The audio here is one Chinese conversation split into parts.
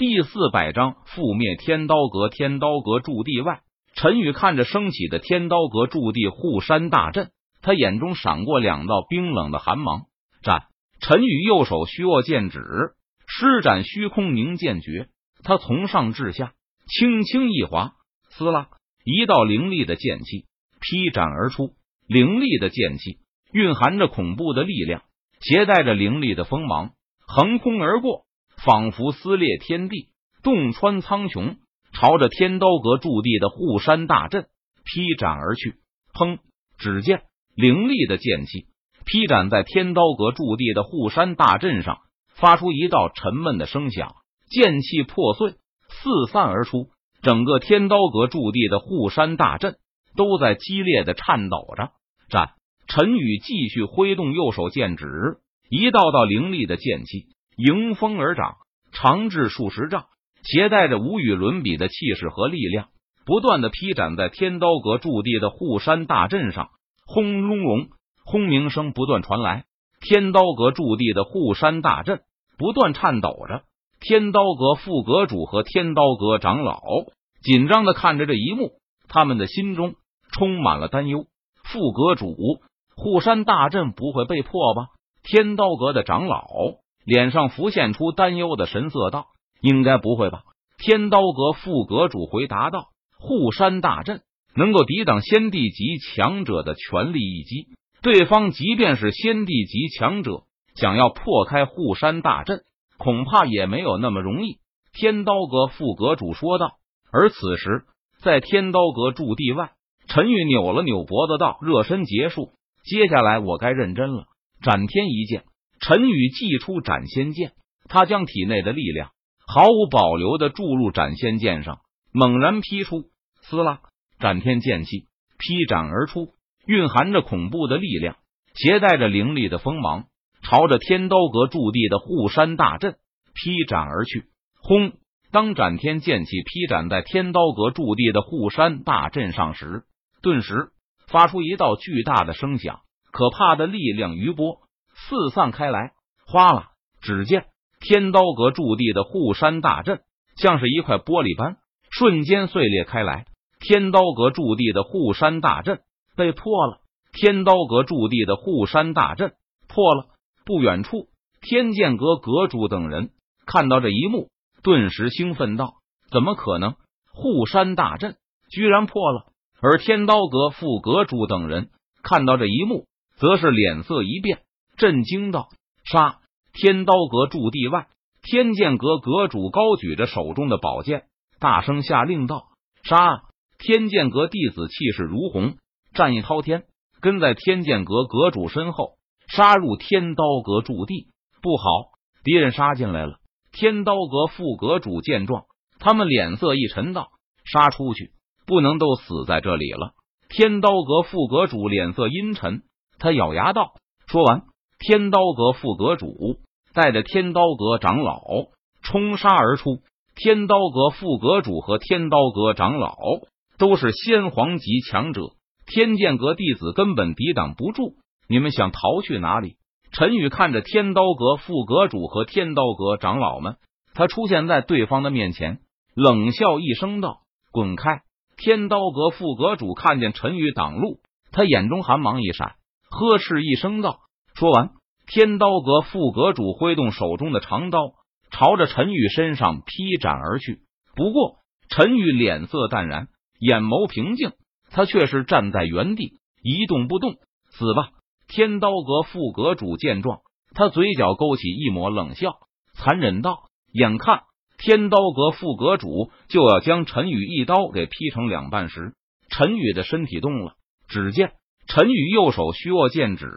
第四百章覆灭天刀阁。天刀阁驻地外，陈宇看着升起的天刀阁驻地护山大阵，他眼中闪过两道冰冷的寒芒。战！陈宇右手虚握剑指，施展虚空凝剑诀。他从上至下轻轻一划，撕拉，一道凌厉的剑气劈斩而出。凌厉的剑气蕴含着恐怖的力量，携带着凌厉的锋芒，横空而过，仿佛撕裂天地，洞穿苍穹，朝着天刀阁驻地的护山大阵劈斩而去。砰！只见凌厉的剑气劈斩在天刀阁驻地的护山大阵上，发出一道沉闷的声响。剑气破碎，四散而出。整个天刀阁驻地的护山大阵都在激烈的颤抖着。战！陈宇继续挥动右手剑指，一道道凌厉的剑气迎风而长，长至数十丈，携带着无与伦比的气势和力量，不断的劈斩在天刀阁驻地的护山大阵上。轰隆隆，轰鸣声不断传来，天刀阁驻地的护山大阵不断颤抖着。天刀阁副阁主和天刀阁长老紧张的看着这一幕，他们的心中充满了担忧。副阁主，护山大阵不会被破吧？天刀阁的长老脸上浮现出担忧的神色，道：“应该不会吧？”天刀阁副阁主回答道：“护山大阵能够抵挡先帝级强者的全力一击，对方即便是先帝级强者，想要破开护山大阵。”恐怕也没有那么容易。天刀阁副阁主说道。而此时，在天刀阁驻地外，陈玉扭了扭脖子道：“热身结束，接下来我该认真了。”斩天一剑，陈宇祭出斩仙剑，他将体内的力量毫无保留的注入斩仙剑上，猛然劈出，撕拉，斩天剑气劈斩而出，蕴含着恐怖的力量，携带着凌厉的锋芒。朝着天刀阁驻地的护山大阵劈斩而去。轰！当斩天剑气劈斩在天刀阁驻地的护山大阵上时，顿时发出一道巨大的声响，可怕的力量余波四散开来。哗啦！只见天刀阁驻地的护山大阵像是一块玻璃般，瞬间碎裂开来。天刀阁驻地的护山大阵被破了。天刀阁驻地的护山大阵破了。不远处，天剑阁阁主等人看到这一幕，顿时兴奋道：“怎么可能？护山大阵居然破了！”而天刀阁副阁主等人看到这一幕，则是脸色一变，震惊道：“杀！”天刀阁驻地外，天剑阁阁主高举着手中的宝剑，大声下令道：“杀！”天剑阁弟子气势如虹，战意滔天，跟在天剑阁阁主身后。杀入天刀阁驻地，不好！敌人杀进来了。天刀阁副阁主见状，他们脸色一沉，道：“杀出去，不能都死在这里了。”天刀阁副阁主脸色阴沉，他咬牙道：“说完，天刀阁副阁主带着天刀阁长老冲杀而出。天刀阁副阁主和天刀阁长老都是先皇级强者，天剑阁弟子根本抵挡不住。”你们想逃去哪里？陈宇看着天刀阁副阁主和天刀阁长老们，他出现在对方的面前，冷笑一声道：“滚开！”天刀阁副阁主看见陈宇挡路，他眼中寒芒一闪，呵斥一声道：“说完，天刀阁副阁主挥动手中的长刀，朝着陈宇身上劈斩而去。不过，陈宇脸色淡然，眼眸平静，他却是站在原地一动不动。死吧！天刀阁副阁主见状，他嘴角勾起一抹冷笑，残忍道：“眼看天刀阁副阁主就要将陈宇一刀给劈成两半时，陈宇的身体动了。只见陈宇右手虚握剑指，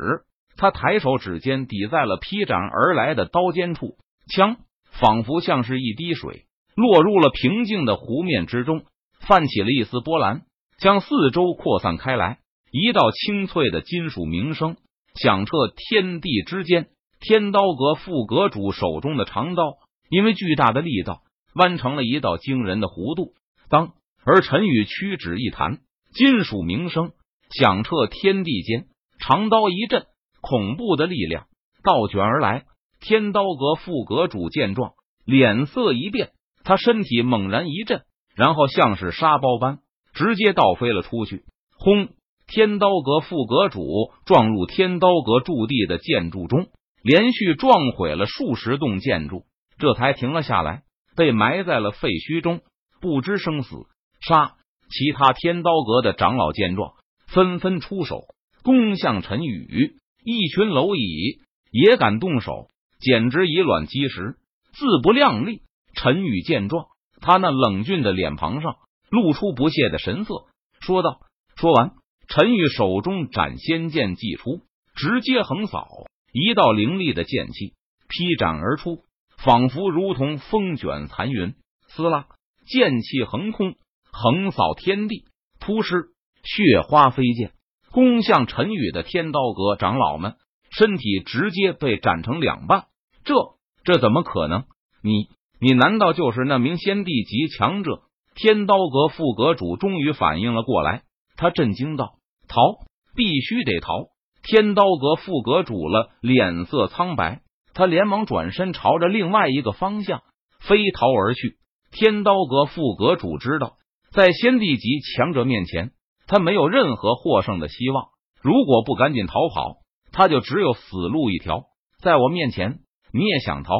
他抬手指尖抵在了劈斩而来的刀尖处，枪仿佛像是一滴水落入了平静的湖面之中，泛起了一丝波澜，将四周扩散开来。一道清脆的金属鸣声。响彻天地之间，天刀阁副阁主手中的长刀因为巨大的力道弯成了一道惊人的弧度。当而陈宇屈指一弹，金属鸣声响彻天地间，长刀一震，恐怖的力量倒卷而来。天刀阁副阁主见状，脸色一变，他身体猛然一震，然后像是沙包般直接倒飞了出去。轰！天刀阁副阁主撞入天刀阁驻地的建筑中，连续撞毁了数十栋建筑，这才停了下来，被埋在了废墟中，不知生死。杀！其他天刀阁的长老见状，纷纷出手攻向陈宇。一群蝼蚁也敢动手，简直以卵击石，自不量力。陈宇见状，他那冷峻的脸庞上露出不屑的神色，说道：“说完。”陈宇手中斩仙剑祭出，直接横扫一道凌厉的剑气劈斩而出，仿佛如同风卷残云。撕拉，剑气横空，横扫天地，突施血花飞溅，攻向陈宇的天刀阁长老们，身体直接被斩成两半。这这怎么可能？你你难道就是那名仙帝级强者？天刀阁副阁主终于反应了过来，他震惊道。逃，必须得逃！天刀阁副阁主了，脸色苍白，他连忙转身朝着另外一个方向飞逃而去。天刀阁副阁主知道，在先帝级强者面前，他没有任何获胜的希望。如果不赶紧逃跑，他就只有死路一条。在我面前，你也想逃？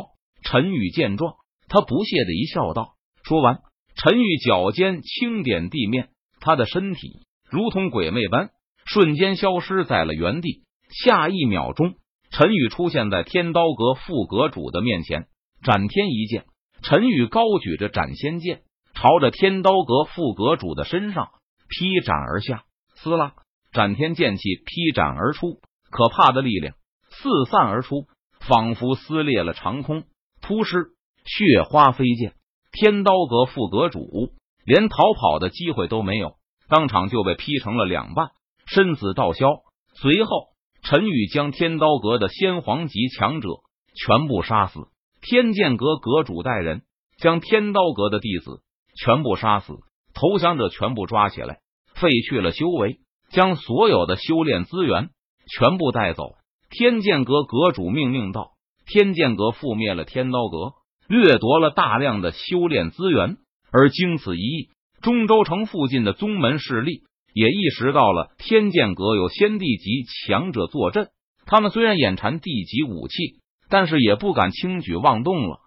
陈宇见状，他不屑的一笑，道：“说完，陈宇脚尖轻点地面，他的身体如同鬼魅般。”瞬间消失在了原地。下一秒钟，陈宇出现在天刀阁副阁主的面前，斩天一剑。陈宇高举着斩仙剑，朝着天刀阁副阁主的身上劈斩而下。撕拉，斩天剑气劈斩而出，可怕的力量四散而出，仿佛撕裂了长空。突施，血花飞溅，天刀阁副阁主连逃跑的机会都没有，当场就被劈成了两半。身死道消。随后，陈宇将天刀阁的先皇级强者全部杀死。天剑阁阁主带人将天刀阁的弟子全部杀死，投降者全部抓起来，废去了修为，将所有的修炼资源全部带走。天剑阁阁主命令道：“天剑阁覆灭了天刀阁，掠夺了大量的修炼资源。”而经此一役，中州城附近的宗门势力。也意识到了天剑阁有先帝级强者坐镇，他们虽然眼馋地级武器，但是也不敢轻举妄动了。